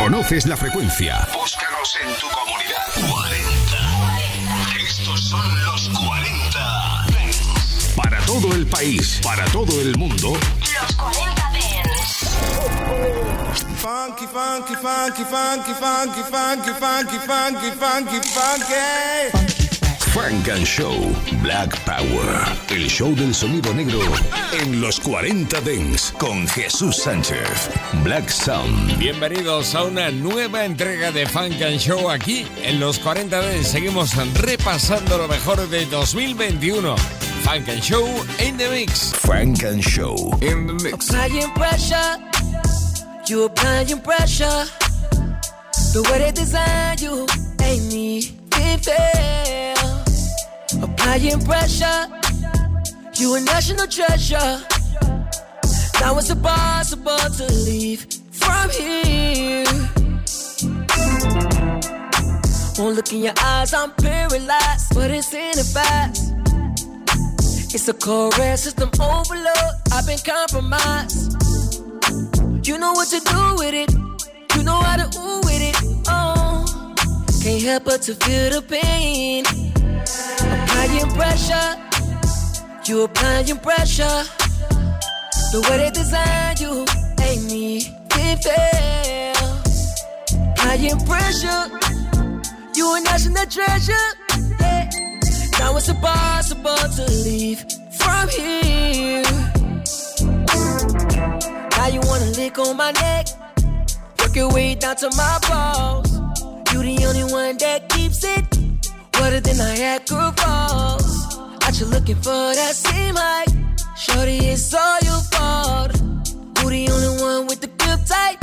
Conoces la frecuencia. Búscanos en tu comunidad. 40. Estos son los 40. Para todo el país, para todo el mundo. Los 40 Dents. Funky, funky, funky, funky, funky, funky, funky, funky, funky, funky. Frank and Show Black Power. El show del sonido negro en los 40 Dents con Jesús Sánchez. Black Sound. Bienvenidos a una nueva entrega de Funk and Show aquí en los 40 Dents. Seguimos repasando lo mejor de 2021. Funk and Show in the mix. Frank and Show in the mix. Applying pressure, you applying pressure. The way they design you ain't me. Applying pressure, you a national treasure. Now it's impossible to leave from here. One look in your eyes, I'm paralyzed, but it's in the fast. It's a core system overload. I've been compromised. You know what to do with it. You know how to ooh with it. Oh, can't help but to feel the pain. Applying pressure. You applying pressure. The way they design you ain't me. It. Applying pressure. You a national treasure. Yeah. Now it's impossible to leave from here. Now you wanna lick on my neck, work your way down to my balls. You the only one that keeps it wetter than Niagara Falls. Out you looking for that same height, shorty, it's all your fault. Who the only one with the grip tight?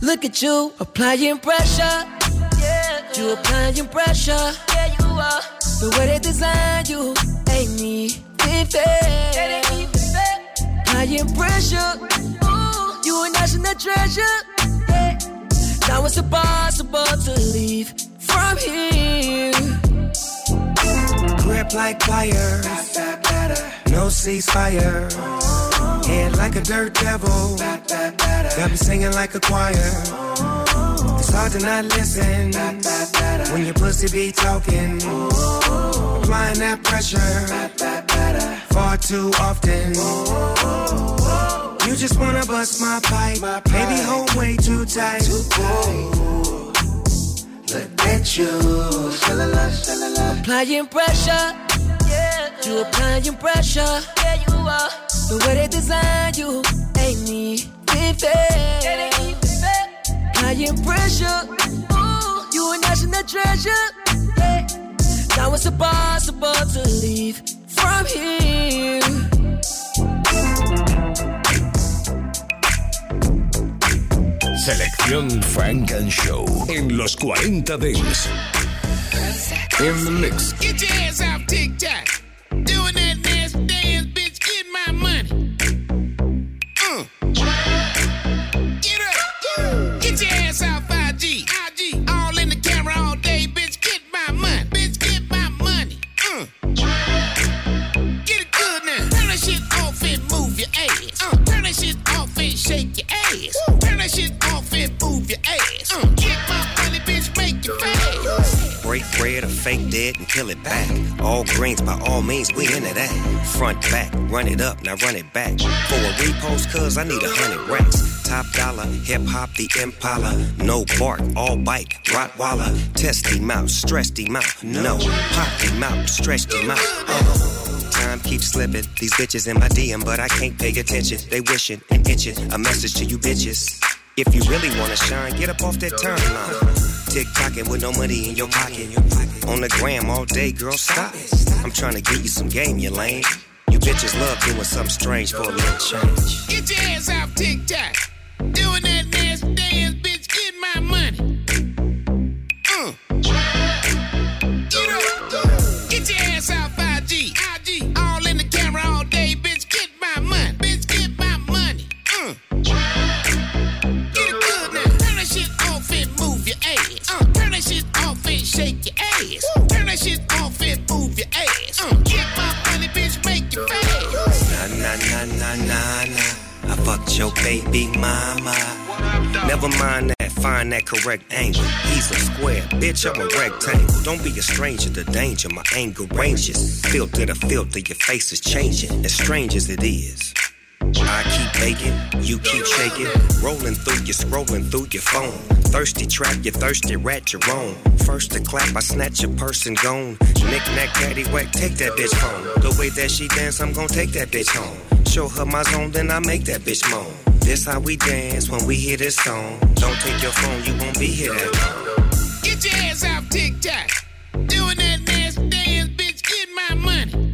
Look at you applying pressure. Yeah, you applying pressure. Yeah, you are. The way they design you ain't me. It fair. Applying pressure. Ooh, you a national treasure. Yeah. Now it's impossible to leave from here. Grip like pliers. No ceasefire. Head like a dirt devil. Got me singing like a choir. It's hard to not listen when your pussy be talking. Applying that pressure far too often. You just wanna bust my pipe, maybe hold way too tight. Look at you, shalala, shalala. Applying pressure. Yeah, you applying pressure. Yeah, you are. The way they design you ain't me. Fair. Applying pressure. Ooh, you a national treasure. Yeah. Now it's impossible to leave from here. Selección Funk and Show en los 40 Dents. In the mix. Get your ass off TikTok. Doing that nasty dance, bitch. Get my money. Uh. Get up. Get your ass off IG. IG. All in the camera all day, bitch. Get my money. Bitch, get my money. Uh. Get it good now. Turn that shit off and move your ass. Uh. Turn that shit off and shake your ass. Ass. Uh. Get my money, bitch. Make it fast. Break bread or fake dead and kill it back. All greens by all means, we into that. Front back, run it up, now run it back. For a repost, cuz I need a hundred racks. Top dollar, hip hop, the Impala. No bark, all bike, Rottweiler. Test him out, stressed him out. No, pop him out, stretched him out. Uh. Time keeps slipping. These bitches in my DM, but I can't pay attention. They wishing and itching. A message to you bitches. If you really wanna shine, get up off that timeline. Tick tocking with no money in your pocket. On the gram all day, girl, stop. I'm trying to get you some game, you lame. You bitches love doing something strange for a little change. Get your ass off TikTok. Doing that nasty dance, bitch. Get my money. Uh. Fucked your baby mama. Never mind that, find that correct angle. He's a square, bitch, I'm a rectangle. Don't be a stranger to danger, my anger ranges. Filter to filter, your face is changing, as strange as it is. I keep baking, you keep shaking. Rolling through you, scrolling through your phone. Thirsty trap, you thirsty rat, own. First to clap, I snatch your person gone. Knick knack, patty whack, take that bitch home. The way that she dance, I'm gonna take that bitch home. Show her my zone, then I make that bitch moan. This how we dance when we hear this song. Don't take your phone, you won't be here that long. Get your ass off TikTok. Doing that nasty dance, bitch. Get my money.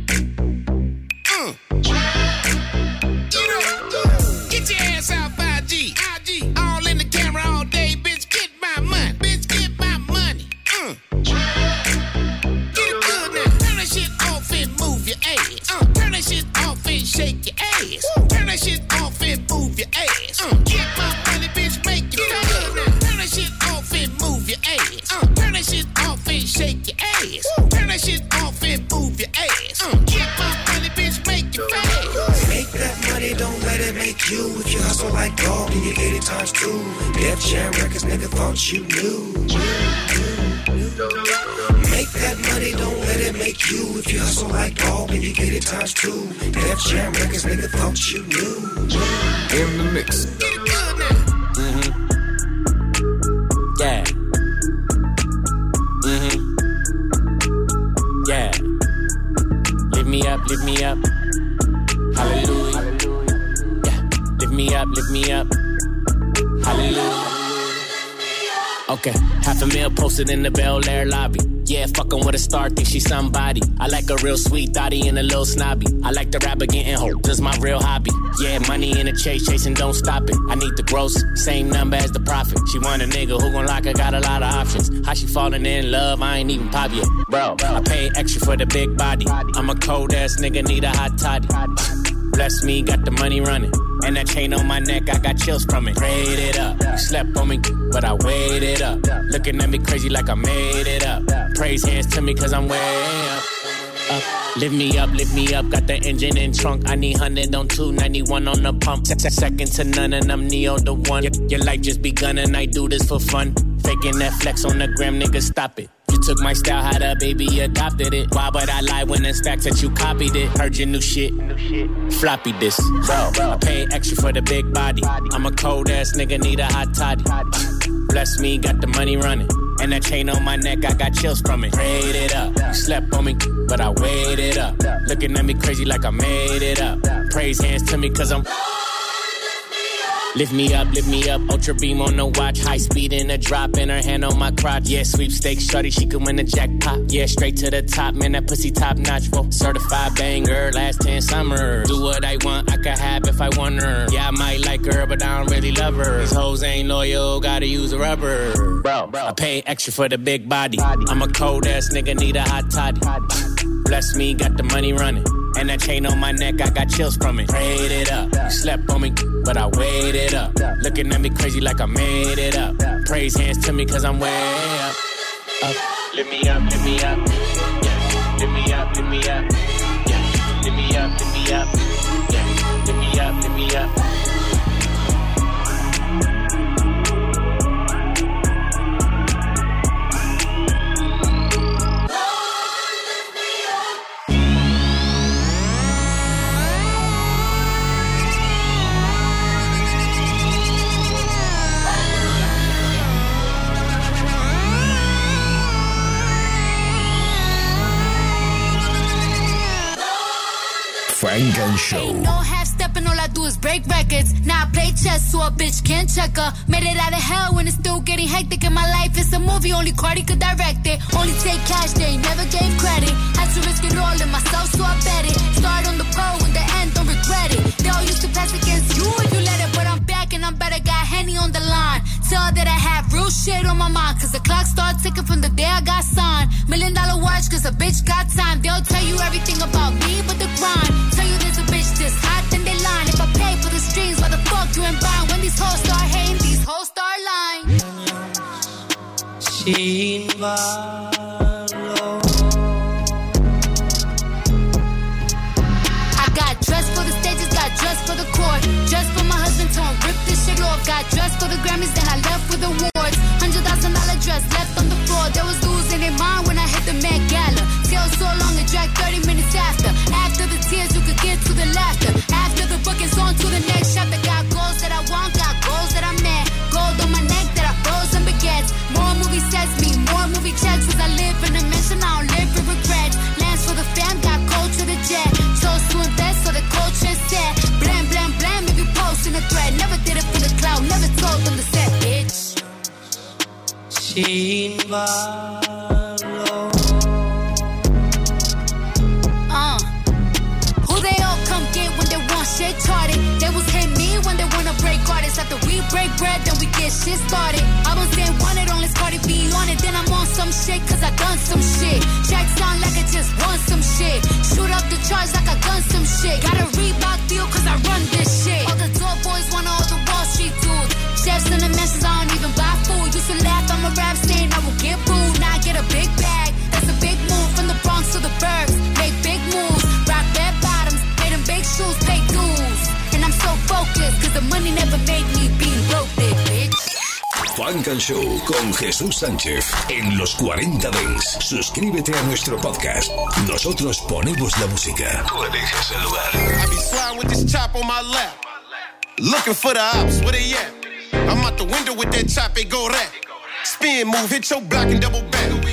Thought you knew. Make that money, don't let it make you. If you hustle like dog, then you get it times two. Def Jam Records, nigga, thought you knew. In the Bel Air lobby. Yeah, fucking with a star, think she's somebody. I like a real sweet thotty and a little snobby. I like the rapper getting hope, this my real hobby. Yeah, money in the chase, chasing, don't stop it. I need the gross, same number as the profit. She want a nigga who gon' lock her, got a lot of options. How she falling in love, I ain't even pop yet. Bro, I pay extra for the big body. I'm a cold ass nigga, need a hot toddy. Bless me, got the money running. And that chain on my neck, I got chills from it. Prayed it up. You slept on me, but I waited up. Looking at me crazy like I made it up. Praise hands to me, cause I'm way up. Up. Lift me up, lift me up, got the engine in trunk. I need 100 on 291 on the pump. Se- Second to none, and I'm Neo the one. Your, your life just begun, and I do this for fun. Faking that flex on the gram, nigga, stop it. You took my style, how the baby adopted it. Why would I lie when it's facts that you copied it? Heard your new shit. Floppy disk. Bro, I pay extra for the big body. I'm a cold ass nigga, need a hot toddy. Bless me, got the money running. And that chain on my neck, I got chills from it. Prayed it up. You slept on me, but I waited up. Looking at me crazy like I made it up. Praise hands to me, cause I'm. Lift me up, lift me up, ultra beam on the watch, high speed in a drop, in her hand on my crotch. Yeah, sweepstakes, shorty, she could win the jackpot. Yeah, straight to the top, man, that pussy top notch. Certified banger, last 10 summers. Do what I want, I could have if I want her. Yeah, I might like her, but I don't really love her. These hoes ain't loyal, gotta use a rubber. Bro, I pay extra for the big body. I'm a cold ass nigga, need a hot toddy. Bless me, got the money running. And that chain on my neck, I got chills from it. Prayed it up. You slept on me, but I waited up. Looking at me crazy like I made it up. Praise hands to me, cause I'm way up. Up. Lift me up, lift me up. Yeah. Lift me up, lift me up. Yeah. Lift me up, lift me up. Yeah. Lift me up, lift me up. Funk and Show. No half stepping, all I do is break records. Now I play chess, so a bitch can't check her. Made it out of hell when it's still getting hectic in my life. It's a movie, only Cardi could direct it. Only take cash, they never gave credit. Had to risk it all in myself, so I bet it. Start on the pole, in the end, don't regret it. They all used to pass against you if you let it, but I'm back and I'm better. Got Henny on the line. Tell that I have real shit on my mind, cause the clock started ticking from the day I got signed. Million dollar watch, cause a bitch got time. They'll tell you everything about me Funk and Show con Jesús Sánchez en los 40 Dents. Suscríbete a nuestro podcast. Nosotros ponemos la música. Tú eliges el lugar. I be sliding with this chop on my lap. Looking for the ops, where they at? I'm out the window with that chop, it go that. Spin move, hit your block and double back.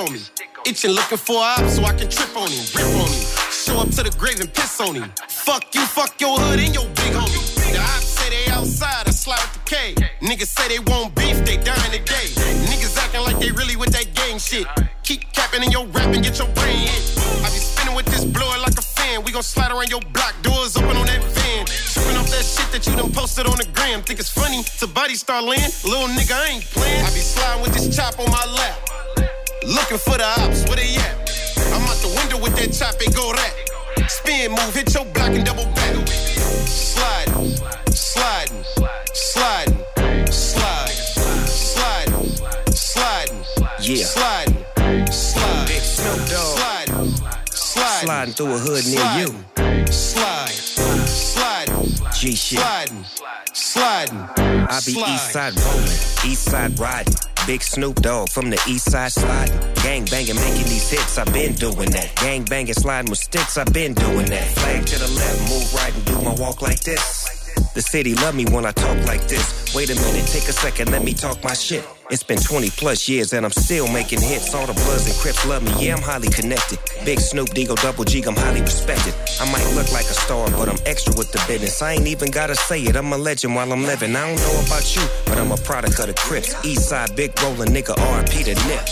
On me. Itching looking for a op so I can trip on him, rip on him. Show up to the grave and piss on him. Fuck you, fuck your hood and your big homie. The ops say they outside, I slide with the K. Niggas say they want beef, they dying today. Niggas acting like they really with that gang shit. Keep capping in your rap and get your brain hit. I be spinning with this blower like a fan. We gon' slide around your block, doors open on that van. Tripping off that shit that you done posted on the gram. Think it's funny to body start land? Little nigga, I ain't playing. I be sliding with this chop on my lap. Looking for the ops, where they at? I'm out the window with that chop, it go that. Spin move, hit your block and double back. Sliding, sliding, sliding, slide, sliding, sliding, Yeah. sliding, slide, Big Snoop Dogg. sliding, sliding, Sliding through a hood near you. slide, sliding, G shit. sliding, sliding. I be east side rolling, east side riding. Big Snoop Dogg from the east side sliding. Gang banging, making these hits, I've been doing that. Gang banging, sliding with sticks, I've been doing that. Flag to the left, move right and do my walk like this. The city love me when I talk like this. Wait a minute, take a second, let me talk my shit. It's been 20 plus years and I'm still making hits. All the Bloods and Crips love me, yeah, I'm highly connected. Big Snoop, Digo, Double G, I'm highly respected. I might look like a star, but I'm extra with the business. I ain't even gotta say it, I'm a legend while I'm living. I don't know about you, but I'm a product of the Crips. East side, big rolling nigga, RP to Nip.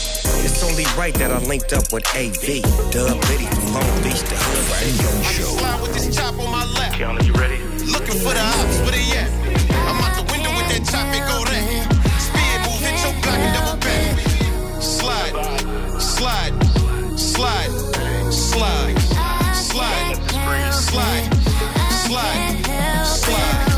It's only right that I linked up with AV. Dub Liddy from Long Beach, the hood right I show. slide with this chop on my lap. Keanu, you ready? Looking for the ops, where they at? I'm out the window with that chop, it go that. Spin move, hit your block and double back. Slide, slide, slide, slide, slide, slide, slide, slide.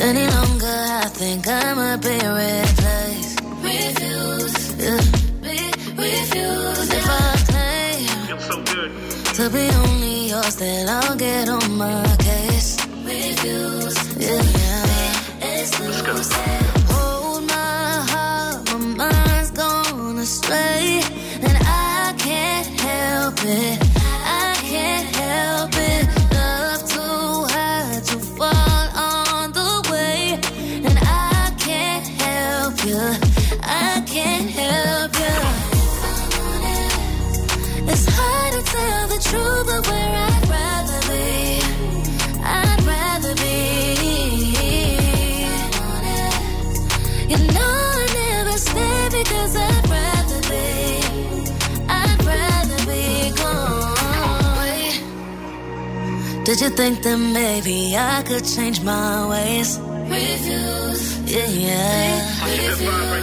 Any longer, I think I might be replaced. Refuse, yeah. Re- refuse. If I claim so good. to be only yours, then I'll get on my case. Refuse, yeah. Hold my heart, my and I can't help it. Did you think that maybe I could change my ways? Refuse. Yeah, yeah.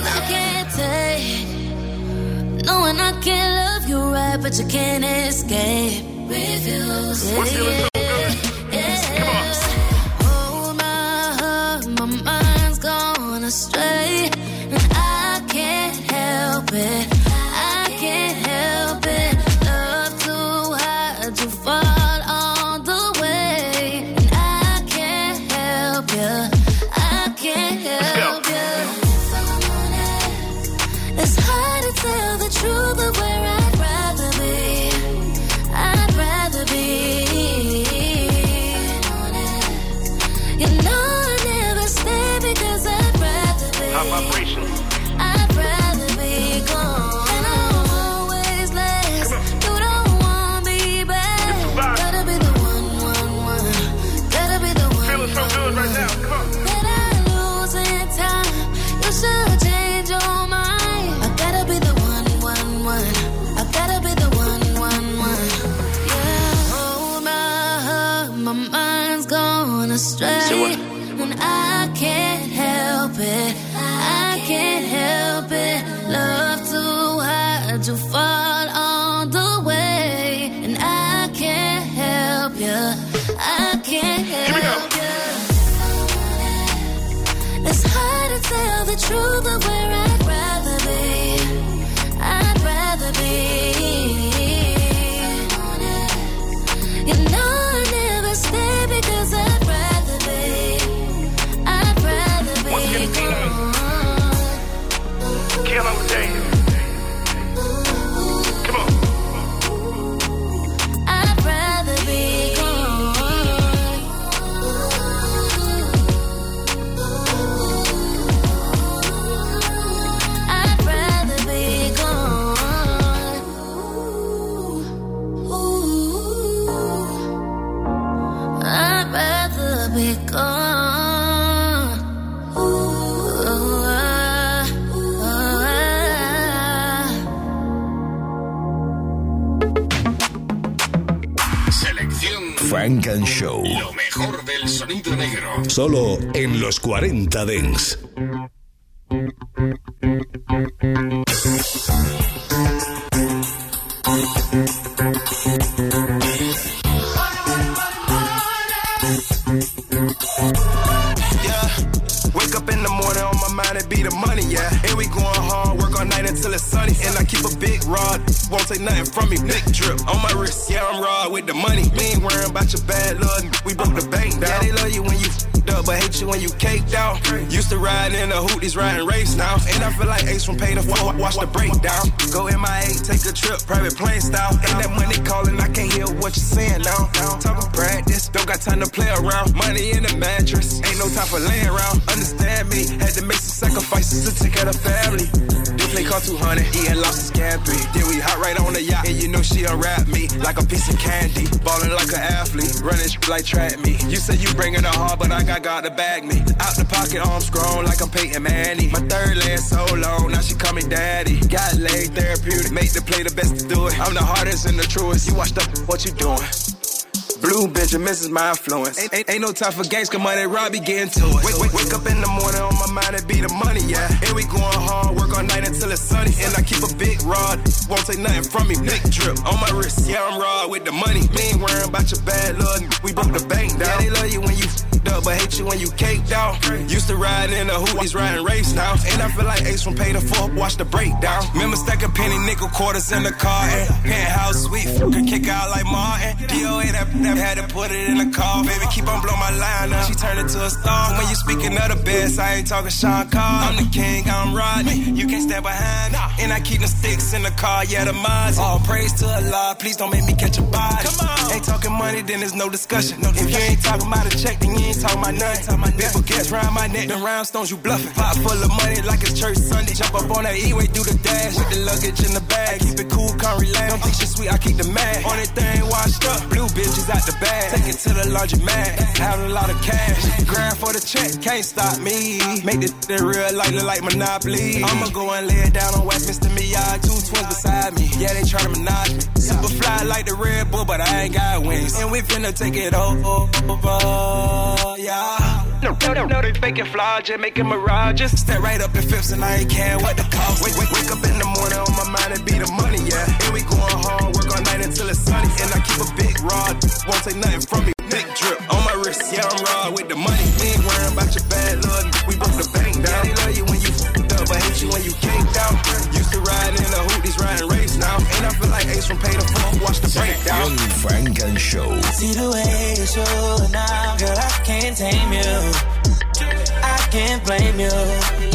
I can't take knowing I can't love you right, but you can't escape. Refuse. Yeah, yeah, Show. Lo mejor del sonido negro. Solo en los 40 Dents. In the hooties, riding race now. And I feel like Ace from Paid in Full, watch the breakdown. Go MIA, take a trip, private plane style. And that money calling, I can't hear what you're saying now. Talking practice, don't got time to play around. Money in the mattress, ain't no time for laying around. Understand me, had to make some sacrifices to take care of family. Play call 200, eating lobster scampi. Then we hot right on the yacht, and you know she unwrap me like a piece of candy. Ballin' like an athlete, running like track me. You say you bringing the hard, but I got God to bag me. Out the pocket, arms grown like I'm Peyton Manning. My third leg so long, now she call me daddy. Got leg therapeutic, make the play the best to do it. I'm the hardest and the truest. You watched up, what you doing? Blue Benjamins is my influence. Ain't, ain't, ain't no time for gangs, come on, Robbie getting to it. Wake, wake, wake up in the morning on my mind, it be the money, yeah. And we going hard, work all night until it's sunny. And I keep a big rod, won't take nothing from me. Big drip on my wrist, yeah, I'm raw with the money. Me ain't worrying about your bad luck, we broke the bank down. Yeah, they love you when you fed up, but hate you when you caked out. Used to ride in the hooties, riding race now. And I feel like Ace from Paid in Full, watch the breakdown. Remember stacking penny nickel quarters in the car and penthouse suite, could kick out like Martin. DOA that, that had to put it in the car. Baby, keep on blowing my line up. She turned into a star. When you speaking of the best, I ain't talking Sean Carr. I'm the king, I'm Rodney. You can't stand behind me. And I keep the sticks in the car, yeah, the mines. All praise to Allah, please don't make me catch a body. Come on. Ain't talking money, then there's no discussion. no If you ain't talking about a check, then you ain't talking about nothing. Big baguettes round my neck, them rhinestones you bluffing. Pot full of money like it's church Sunday. Jump up on that E-way, do the dash. With the luggage in the bag. I Keep it cool, can't relax. Don't think she sweet, I keep the mad. On that thing washed up. Blue bitches out the bag. Take it to the laundromat. Having a lot of cash. Grind for the check, can't stop me. Make this shit real light, look like Monopoly. I'ma go and lay it down on Westminster Miyagi. Two twins beside me. Yeah, they try to menage me. Super fly like the Red Bull, but I ain't got wings. And we finna take it over, yeah. No, no, no, no, they faking fly, just making mirages. Step right up in fifths and I ain't care what the cost. Wake, wake, wake up in the morning on my mind, it be the money, yeah. And we going hard, work all night until it's sunny. And I keep a big rod, won't take nothing from me. Big drip on my wrist, yeah, I'm raw with the money. We ain't worrying about your bad luck, we broke the bank down. They love you when you f***ed up, but hate you when you caked out. Used to ride in the hooties, riding race now. And I feel like Ace from Paid in Full, watch the breakdown. Young Funk and Show. See the way you show now, girl, I can't tame you. I can't blame you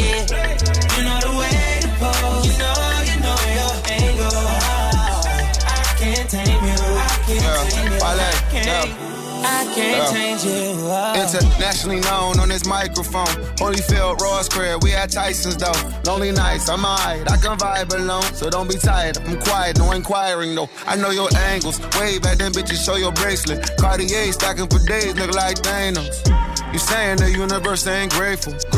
I can't. Change you. Internationally known on this microphone. Holyfield, Ross Craig, we at Tyson's though. Lonely nights, I'm alright. I can vibe alone, so don't be tired. I'm quiet, no inquiring though. I know your angles. Way back then, bitches, show your bracelet. Cartier stacking for days, look like Thanos. You saying the universe ain't grateful.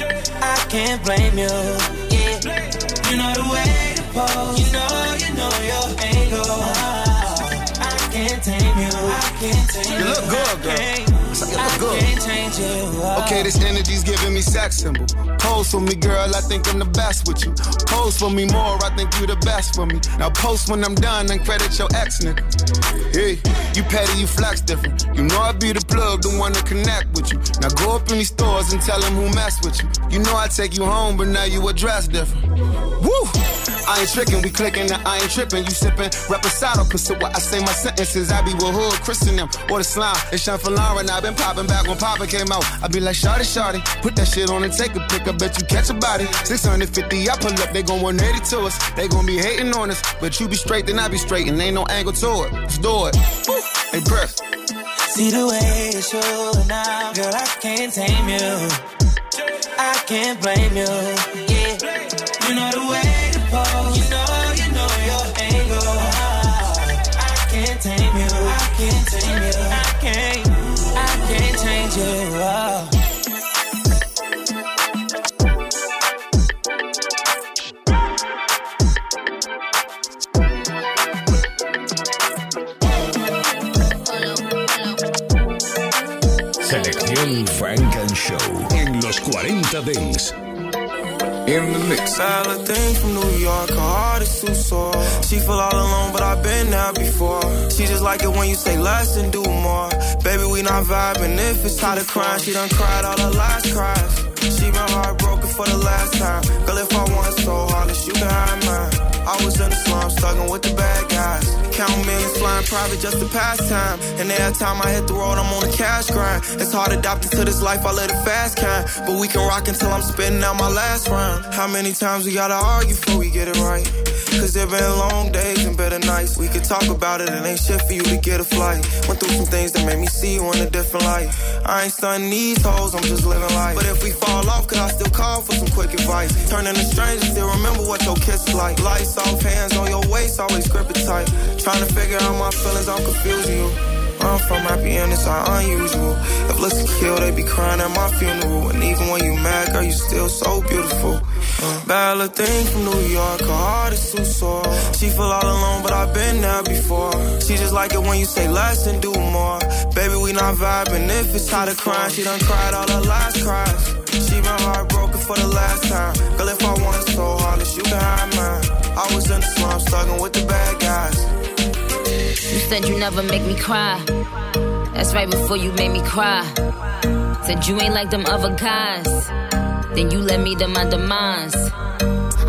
I can't blame you. Yeah, you know the way to pose. You know, you know your angle. I can't tame you. I can't tame you. You look good, girl. Look good. Okay, this energy's giving me sex symbol. Pose for me, girl, I think I'm the best with you. Pose for me more, I think you the best for me. Now post when I'm done and credit your ex nigga. Hey, you petty, you flex different. You know I be the plug, the one to connect with you. Now go up in these stores and tell them who mess with you. You know I take you home, but now you address different. Woo! I ain't tricking, we clicking, and I ain't tripping. You sipping, reposado, pussy. What I say my sentences, I be with hood, Christian them, or the slime. It's Sean Lauren, I've been popping back when Papa came out. I be like, Shorty, Shorty, put that shit on and take a pic. I bet you catch a body. 650, I pull up, they gon' 180 to us. They gon' be hating on us, but you be straight, then I be straight, and ain't no angle to it. Let's do it. Hey, breath. See the way that you now, girl, I can't tame you. I can't blame you. Yeah, you know the way Oh. Selección Frank and Show en los 40 Dents. In the mix. Salad thing from New York, her heart is too sore. She feel all alone, been there before. She just like it when you say less and do more. Baby, we not vibing. If it's tired of crying, she done cried all her last cries. She been heartbroken for the last time. Girl, if I want so hard, you can have mine. I was in the slum, struggling with the bad guys. Count millions, flying private just to pass time. And every time I hit the road, I'm on a cash grind. It's hard adapting to this life, I live the fast kind. But we can rock until I'm spitting out my last round. How many times we gotta argue before we get it right? Cause there been long days and better nights. We could talk about it, it ain't shit for you to get a flight. Went through some things that made me see you in a different light. I ain't stunning these hoes, I'm just living life. But if we fall off, could I still call for some quick advice? Turning to strangers, still remember what your kiss is like. Lights off, hands on your waist, always grip it tight. Trying to figure out my feelings, I'm confusing you. I'm from happy and it's not unusual. If looks could kill, they be crying at my funeral. And even when you mad, girl, you still so beautiful. Uh, bad thing from New York, her heart is too sore. She feel all alone, but I've been there before. She just like it when you say less and do more. Baby, we not vibing. If it's tired of crying, she done cried all her last cries. She been heartbroken for the last time. Girl, if I want so hard, you can have mine. I was in the slum, struggling with the bad guys. You said you never make me cry. That's right before you made me cry. Said you ain't like them other guys. Then you led me to my demise.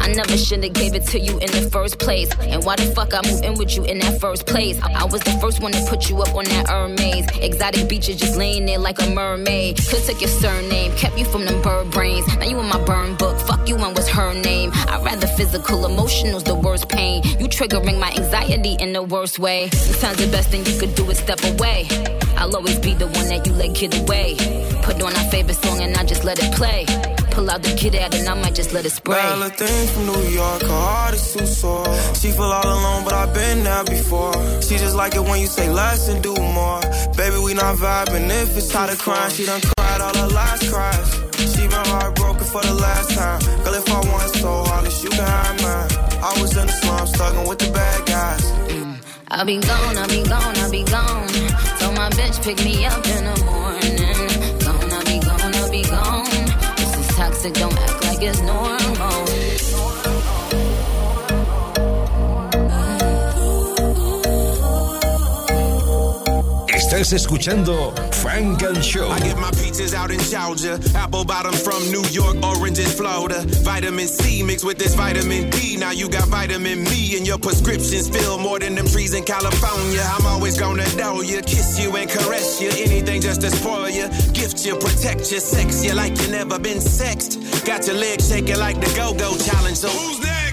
I never should've gave it to you in the first place. And why the fuck I moved in with you in that first place? I was the first one to put you up on that Hermes. Exotic beaches just laying there like a mermaid. Could took your surname, kept you from them bird brains. Now you in my burn book, fuck you and what's her name? I'd rather physical, emotional's the worst pain. You triggering my anxiety in the worst way. Sometimes the best thing you could do is step away. I'll always be the one that you let get away. Put on our favorite song and I just let it play. Pull out the kid out and I might just let it spray. Little thing from New York, her heart is too sore. She feel all alone, but I've been there before. She just like it when you say less and do more. Baby, we not vibing. If it's tired of crying, she done cried all her last cries. She been heartbroken for the last time. Girl, if I want so hard, you can have mine. I was in the slum, struggling with the bad guys. Mm. I'll be gone, I'll be gone, I'll be gone. So my bitch pick me up in the morning. Toxic, don't act like it's normal. Estás escuchando Funk and Show. I get my peaches out in Georgia, apple bottom from New York, oranges Florida. Vitamin C mixed with this vitamin D. Now you got vitamin me and your prescriptions fill more than them trees in California. I'm always gonna know you, kiss you and caress you. Anything just to spoil you, gift you, protect you, sex you like you never been sexed. Got your legs shaking like the go-go challenge. So who's next?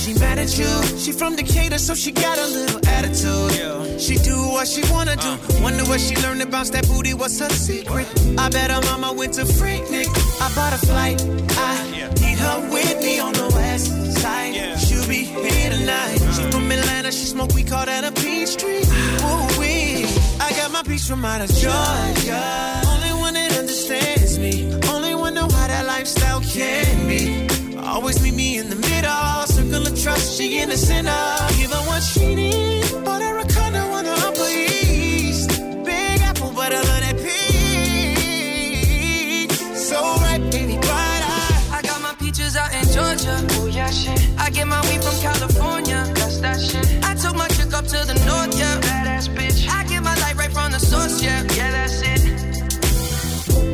She mad at you. She from Decatur, so she got a little attitude. She do what she wanna do. Wonder what she learned about that booty. What's her secret? I bet her mama went to Freaknik. I bought a flight. I need her with me on the west side. She'll be here tonight. She from Atlanta. She smoke. We call that a peach tree. Ooh wee. I got my peach from out of Georgia. Only one that understands me. Only one know how that lifestyle can be. Always meet me in the middle. Circle of trust. She in the center. Give her what she need. Bought her a condo on the Upper East. Big apple, but I love that peach. So right, baby, bright eye. I got my peaches out in Georgia. Oh yeah, shit. I get my weed from California. That's that shit. I took my chick up to the north, yeah. Badass bitch. I get my light right from the source, yeah. Yeah, that's it.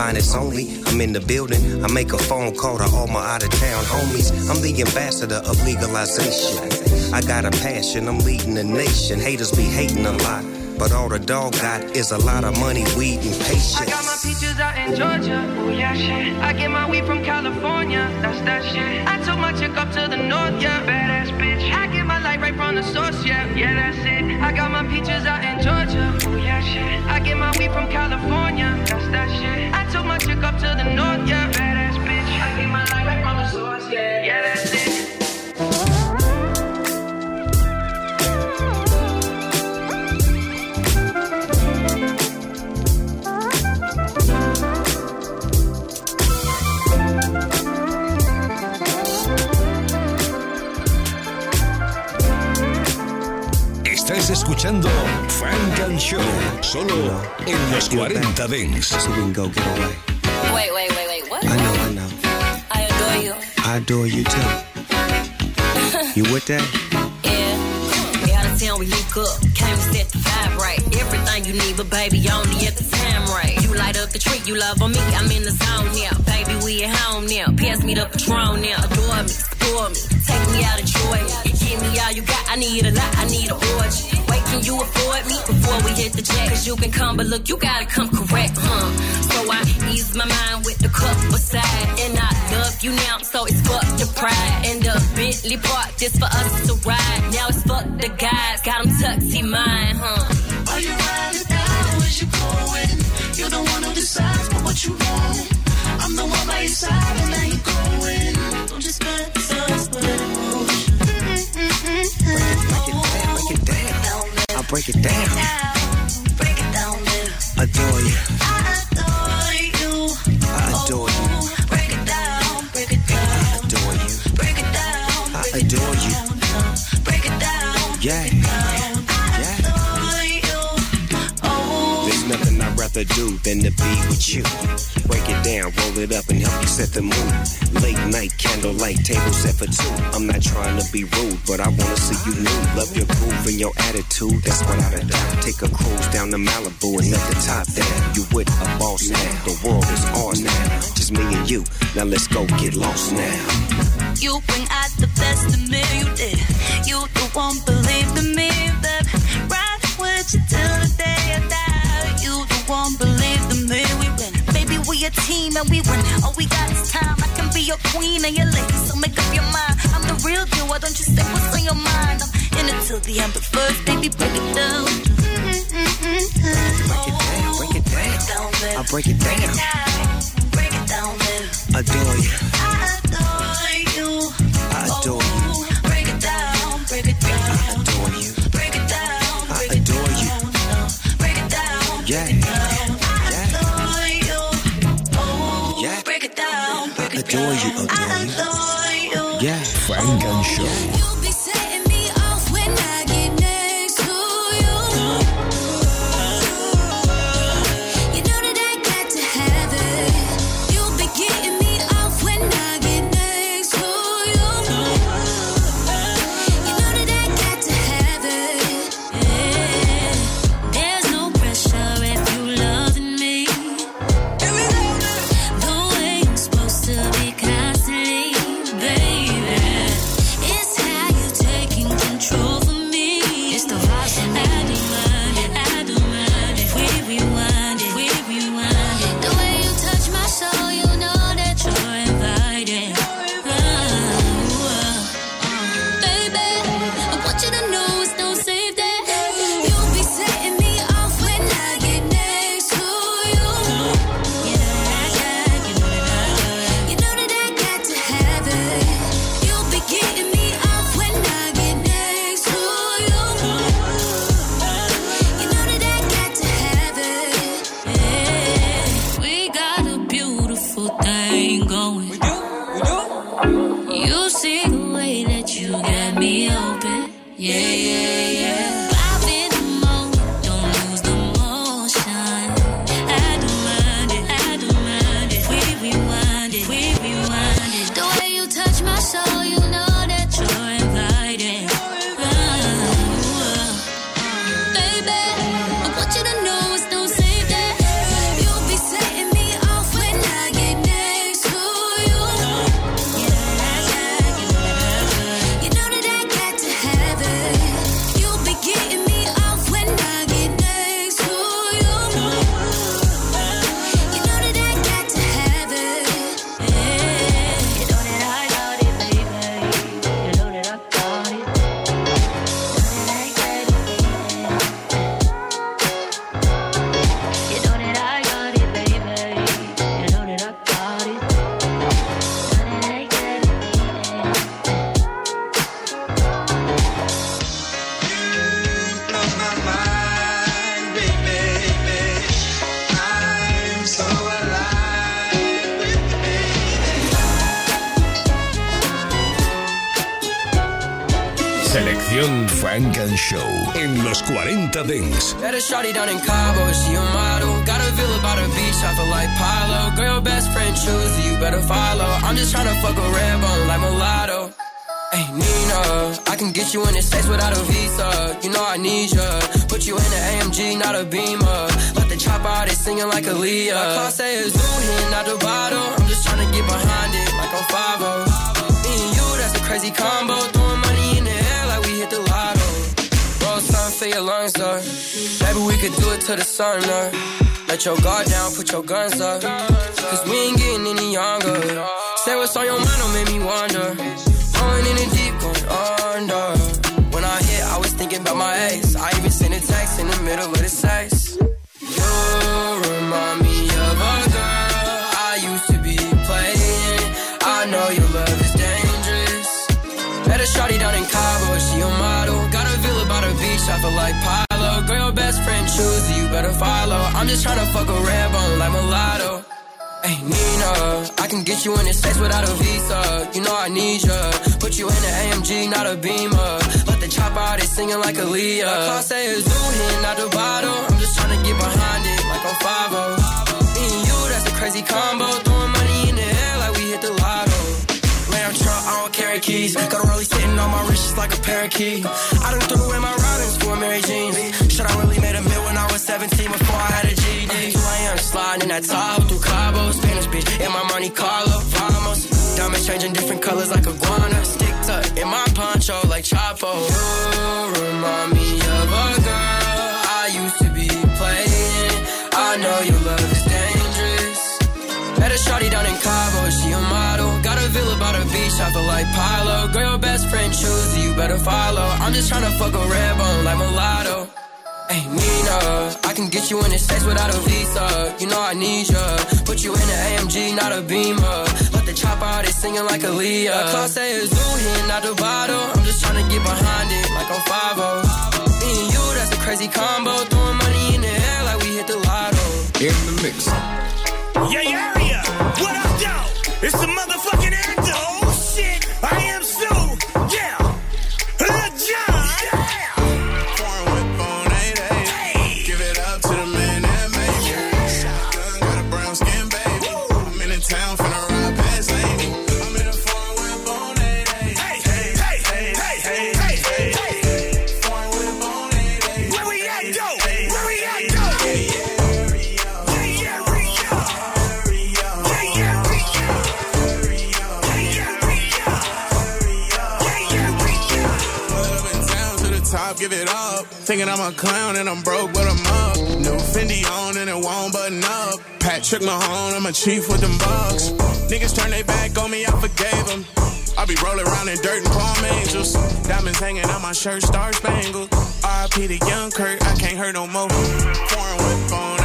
Finest only, I'm in the building. I make a phone call to all my out of town homies. I'm the ambassador of legalization. I got a passion, I'm leading the nation. Haters be hating a lot, but all the dog got is a lot of money, weed, and patience. I got my peaches out in Georgia. Oh yeah, shit. I get my weed from California. That's that shit. I took my chick up to the north, yeah. Badass bitch. I get my light right from the source, yeah. Yeah, that's it. I got my peaches out in Georgia. Oh yeah, shit. I get my weed from California. That's that shit. I took my chick up to the north, yeah. Badass bitch. I get my light right from the source, yeah. Yeah, that's it. Escuchando Funk and Show, solo en los 40 Dents. So we can go get away. Wait, wait, wait, wait, what? I know, I know. I adore you. I adore you too. You with that? Yeah. We out of town, we link up. Came to set the vibe right. Everything you need, but baby, only at the time right. You light up the tree, you love on me. I'm in the zone now. Baby, we at home now. Pass me the Patron now. Adore me, spoil me. Take me out of joy. Give me all you got. I need a lot, I need a orgy. Can you afford me before we hit the jet? Cause you can come, but look, you gotta come correct, huh? So I ease my mind with the cup beside. And I love you now, so it's fuck your pride. And the Bentley park just for us to ride. Now it's fuck the guys, got them tuxy mine, huh? Are you riding down? Where's you going? You're the one who decides for what you want. I'm the one by your side, and now you're going. Don't just let break it down. Break it down, yeah. Adore you. I adore you. I adore you. Break it down, break it down, Adore you. break it down, I adore you. break it down. Yeah. Adore you. Oh, There's nothing I'd rather do than to be with you. Break it down, roll it up, and help you set the mood. Late night candlelight table set for two. I'm not trying to be rude, but I wanna see you new. Love your groove and your attitude, that's without a doubt. Take a cruise down to Malibu and let the top down. You with a boss now, the world is ours now. Just me and you, now let's go get lost now. you bring out the best in me, you did. You the one believe in me, team and we win. All we got is time. I can be your queen and your lady, so make up your mind. I'm the real deal. Why don't you say what's on your mind? I'm in it till the end, but first, baby, break it down. Break it down, break it down. I break it down. Break it down, adore you. I adore you. I adore you. Adore you. Adore you. Yeah. Funk and Show. Selección Funk and Show en los 40 Dance. Met a shawty down in Cabo, she a model. Got a villa by the beach, I Pilo. Girl, best friend choose you better follow. I'm just tryna fuck a like mulatto. Hey, I can get you in the States without a visa. You know I need ya. Put you in AMG, not a Beamer. Let the chopper out, they singing like Aaliyah. My car say it's new not bottle. I'm just tryna get behind it like on 5 Me and you, that's a crazy combo. Throwing hit the lotto. Roll something for your lungs up. Maybe we could do it to the sun up. Let your guard down, put your guns up. Cause we ain't getting any younger. Say what's on your mind, don't make me wonder. Going in the deep, going under. When I hit, I was thinking about my ex. I even sent a text in the middle of the sex. You remind me of a girl I used to be playing. I know your love is dangerous. Met a shawty down in Cabo, I feel like Pilo. Girl, your best friend choose you better follow. I'm just tryna fuck a red bone like mulatto. Hey, Nina, I can get you in the States without a visa. You know I need ya. Put you in an AMG, not a Beamer. Let the chopper out, they singing like Aaliyah. My car say it's new not the bottle. I'm just tryna get behind it, like on 5 Me and you, that's a crazy combo. Throwing money in the air like we hit the lotto. Lamb truck, I don't carry keys. Got a rollie sitting on my wrist just like a parakeet. I done threw away my for Mary Jeans. Should I really made a meal when I was 17 before I had a? Here I am sliding in that Tahoe through Cabo, Spanish bitch in my Monte Carlo. Vamos, diamonds changing different colors like iguana. Stick tuck in my poncho like Chapo. You remind me of a girl I used to be playing. I know your love is dangerous. Met a shawty down in Cabo, by the beach, I feel like Pilo. Girl, your best friend choose you, better follow. I'm just tryna fuck a red bone like mulatto. Hey, Nina, I can get you in the States without a visa. You know I need ya. Put you in an AMG, not a Beamer. Let the chop out, they singing like Aaliyah. Class A is zoo here, not the bottle. I'm just tryna get behind it like on 5 Me and you, that's a crazy combo. Throwing money in the air like we hit the lotto. In the mix. Yeah, yeah, yeah. What up, though? It's the motherfucking Endo. Thinking I'm a clown and I'm broke, but I'm up. New Fendi on and it won't button up. Patrick Mahone, I'm a chief with them bucks. Niggas turn their back on me, I forgave them. I be rolling around in dirt and palm angels. Diamonds hanging on my shirt, star spangled. RIP to Young Kurt, I can't hurt no more. Foreign whip on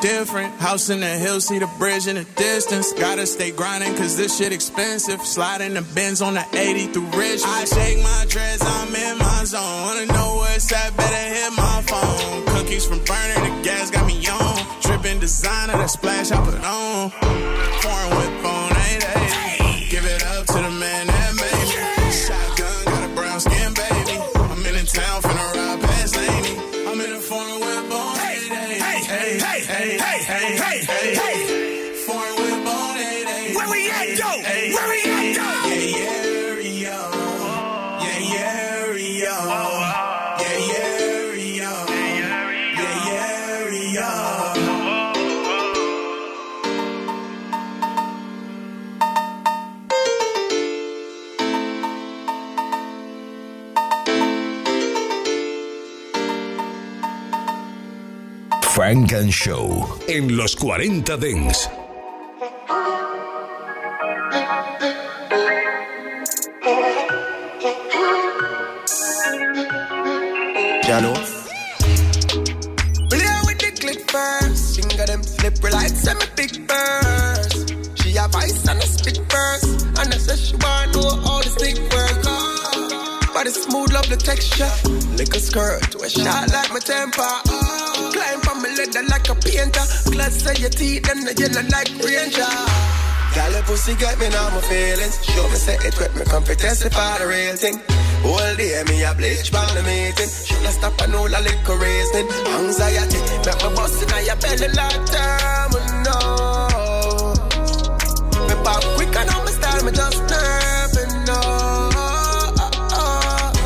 different. House in the hills, see the bridge in the distance. Gotta stay grinding cause this shit expensive. Sliding the bins on the 80 through Ridge. I shake my dreads, I'm in my zone. Wanna know what's that? Better hit my phone. Cookies from burner, the gas got me on. Dripping designer, that splash I put on. Foreign whip Funk and Show en los 40 Dance. Jano. Play with the click first. Finger them slippery like semi big burst. She a vice and a spit first. And I say she wanna know all the stick work. Body smooth, love the texture. Lick a skirt, we shot like my temper. Climb from my leather like a painter. Glass say your teeth and the yellow like ranger. Gal, your pussy got me now my feelings. Show me say it with me, come fi testify the real thing. All day me a bleach by the meeting. Shoulda stop and all a liquor reasoning. Anxiety, make me bust inna your belly like time, no. Me pop quick and on my style, me just nerving, no.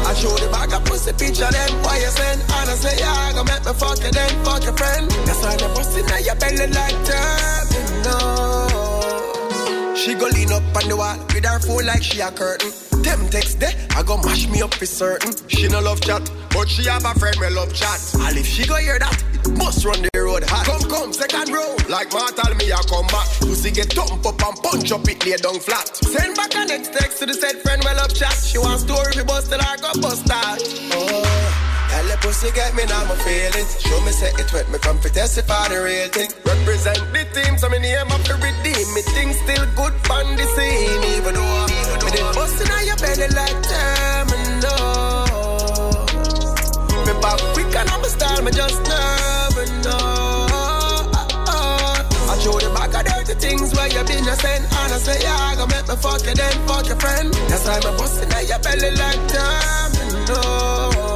I show the bag of pussy picture them, why you send? I say, yeah, go make me fuck you then, fuck your friend. That's why me bust inna your belly like time, no. She go lean up on the wall with her phone like she a curtain. Them text there, I go mash me up for certain. She no love chat, but she have a friend me love chat. And if she go hear that, must run the road hot. Come, come, second row. Like mortal me, I come back. Pussy get thump up and punch up it lay down flat. Send back a next text to the said friend we love chat. She want story we bust till I go bust that. Oh. Tell the pussy get me now my feelings. Show me say it wet me come to testify the real thing. Represent the team, so me name up to redeem. Me things still good on the scene, even though me did bustin' on your belly like terminal. Me back quick and I'm a style, me just never know. I show the back of dirty things where you been a send And I say, yeah, I go make me fuck you then fuck your friend That's why me bustin' on your belly like Play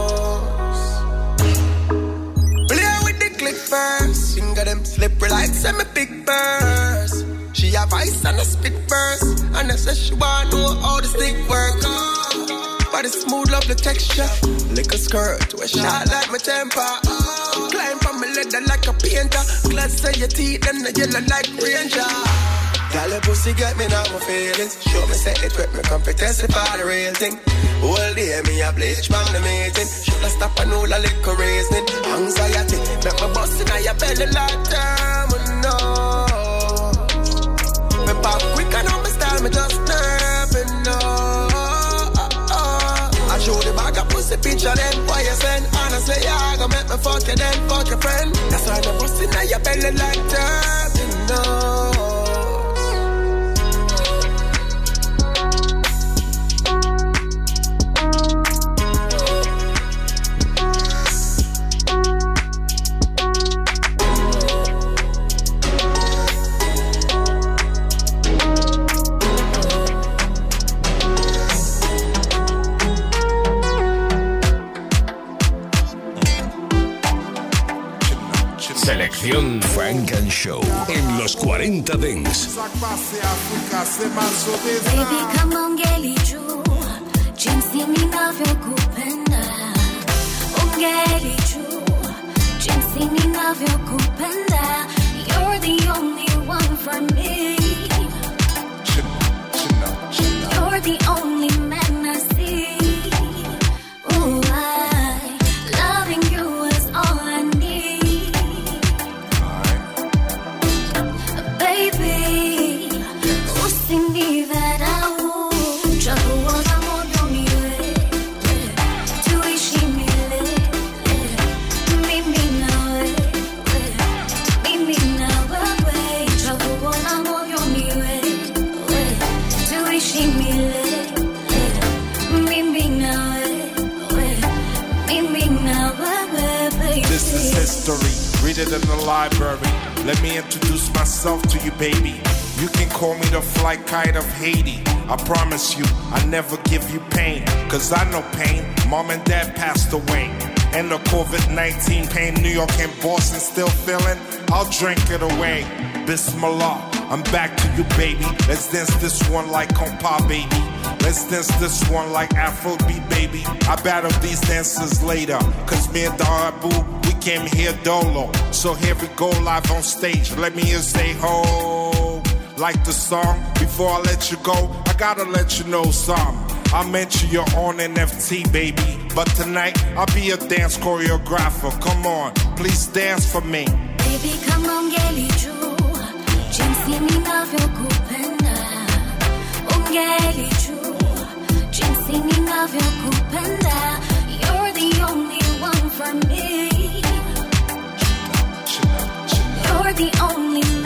first Finger them slippery like semi big burst She have ice and a spit verse. And I say she wanna know how the stick work. Oh. Body smooth, love the texture. Lick a skirt, a shot like my temper. Oh. Climb from my leather like a painter. Glad say your teeth and the yellow like ranger. Girl, your pussy got me now my feelings. Show me say it with me fi testify the real thing. All day me a bleach from the meeting. Shoulda stop and all a liquor reasoning. Anxiety, make me bust inna your belly like time. No, me pop quick and on my style, me just nerving. No, I show the bag of pussy picture then. Why you send? Honestly, I gonna make me fuck you then, fuck your friend. That's why me bust inna your belly like time. No. Show en los 40 Dance. Baby, come on, gelichu. Jinsi ninavyokupenda. Ungelichu. Jinsi ninavyokupenda. You're the only one for me. You're the only library. Let me introduce myself to you, baby. You can call me the fly kite of Haiti. I promise you, I never give you pain. Cause I know pain. Mom and dad passed away. And the COVID 19 pain, New York and Boston still feeling. I'll drink it away. Bismillah, I'm back to you, baby. Let's dance this one like compa, baby. Let's dance this one like Afrobeat, baby. I battle these dancers later. Cause me and Darabu, we came here dolo. So here we go live on stage. Let me hear say ho. Like the song, before I let you go, I gotta let you know something. I mention you're on NFT, baby. But tonight, I'll be a dance choreographer. Come on, please dance for me. Baby, come on, gelichu. Jinsi ninavyokupenda. Ungelichu. Jinsi ninavyokupenda. For me. You're the only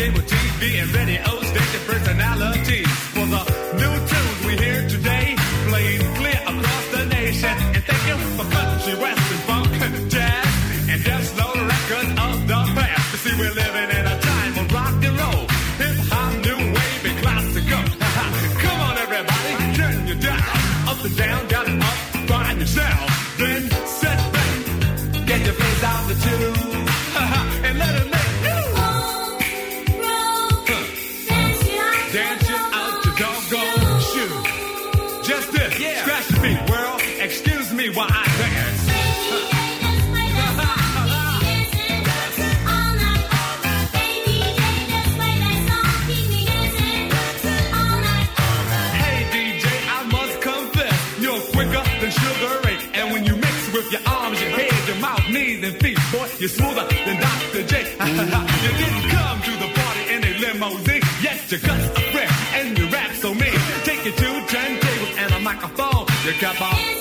day with TV and radio. you're smoother than Dr. J. you didn't come to the party in a limousine. Yes, your guts are fresh and your rap so mean. Take it to turntables and a microphone. You kept on.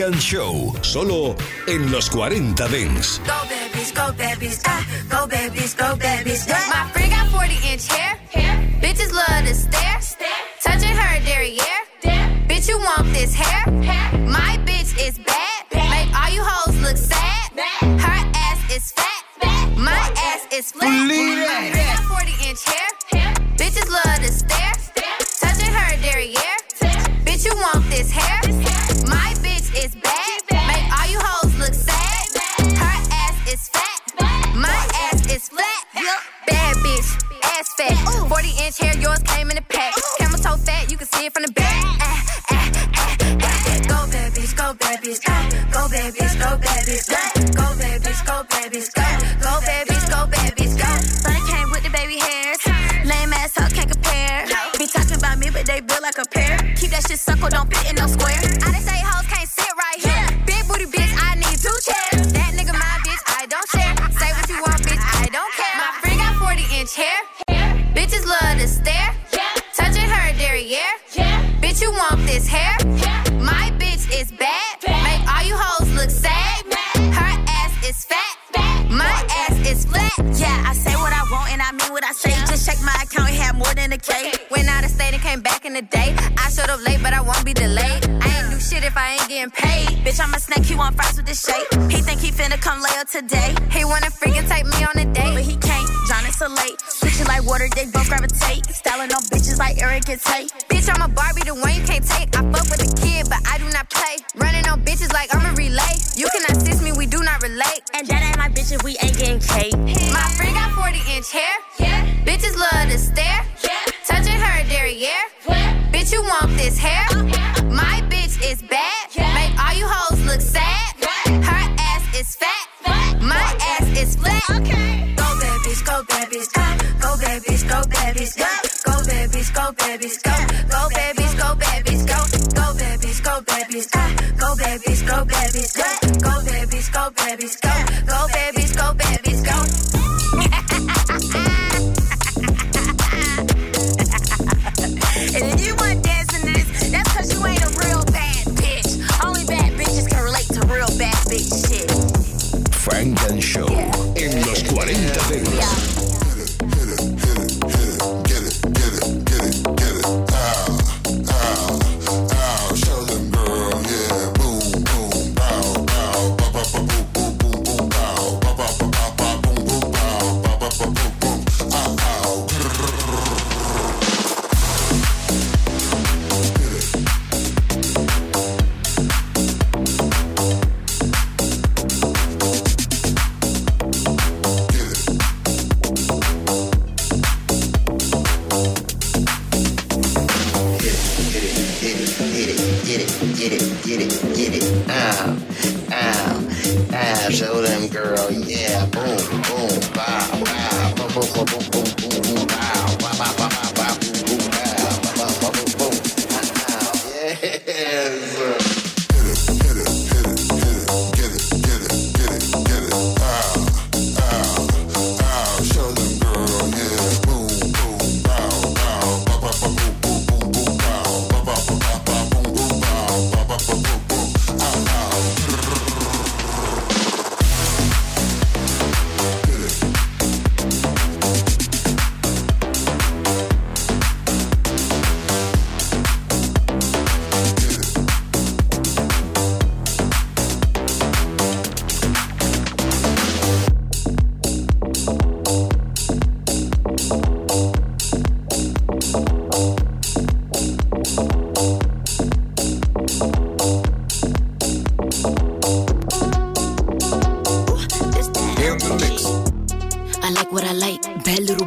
Show, solo en los 40 Dents. Go babies, go babies, ah, go babies, go babies.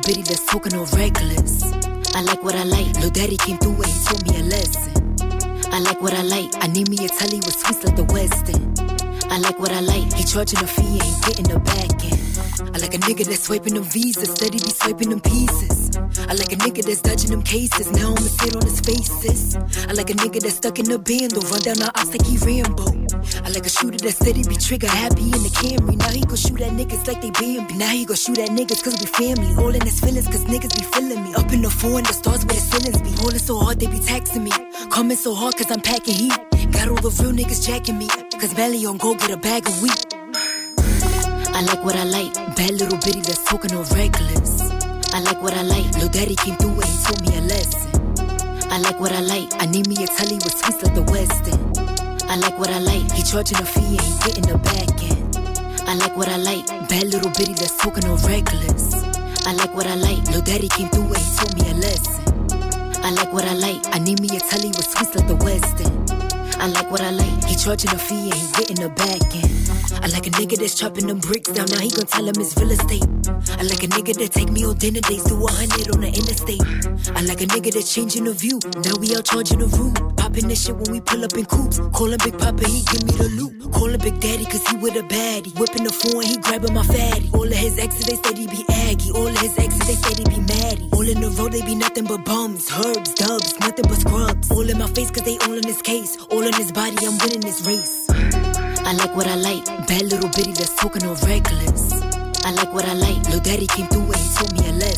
Bitty that's talking all reckless. I like what I like. Lil Daddy came through and he taught me a lesson. I like what I like. I need me a telly with sweets like the West. I like what I like. He charging a fee and he getting the back end. I like a nigga that's swiping them visas, steady be swiping them pieces. I like a nigga that's dodging them cases. Now I'ma sit on his faces. I like a nigga that's stuck in the band or run down the ops like he Rambo. I like a shooter that steady be trigger happy in the Camry. Now he gon' shoot at niggas like they Bambi. Now he gon' shoot at niggas cause we family. All in his feelings cause niggas be feeling me. Up in the four and the stars where the ceilings be. Rolling so hard they be taxing me. Coming so hard cause I'm packing heat. Got all the real niggas jacking me. Cause Melly on go get a bag of wheat. I like what I like. Bad little bitty that's talking all reckless. I like what I like. Lil Daddy came through and he taught me a lesson. I like what I like. I need me a telly with sweets like the West End. I like what I like. He charging a fee and he getting the back end. I like what I like. Bad little bitty that's talking all reckless. I like what I like. Lil Daddy came through and he taught me a lesson. I like what I like. I need me a telly with sweets like the West End. I like what I like. He charging a fee and he getting the back end. I like a nigga that's chopping them bricks down. Now he gon' tell him it's real estate. I like a nigga that take me on dinner dates to a hundred on the interstate. I like a nigga that's changing the view. Now we out charging the room. Popping this shit when we pull up in coops. Call him Big Papa, he give me the loot. Call him Big Daddy, cause he with a baddie. Whipping the phone, he grabbing my fatty. All of his exes, they said he be aggy. All of his exes, they said he be maddie. All in the road, they be nothing but bums, herbs, dubs, nothing but scrubs. All in my face, cause they all in this case. All in his body, I'm winning this race. I like what I like. Bad little bitty that's talking all reckless. I like what I like. Lil Daddy came through and he taught me a lesson.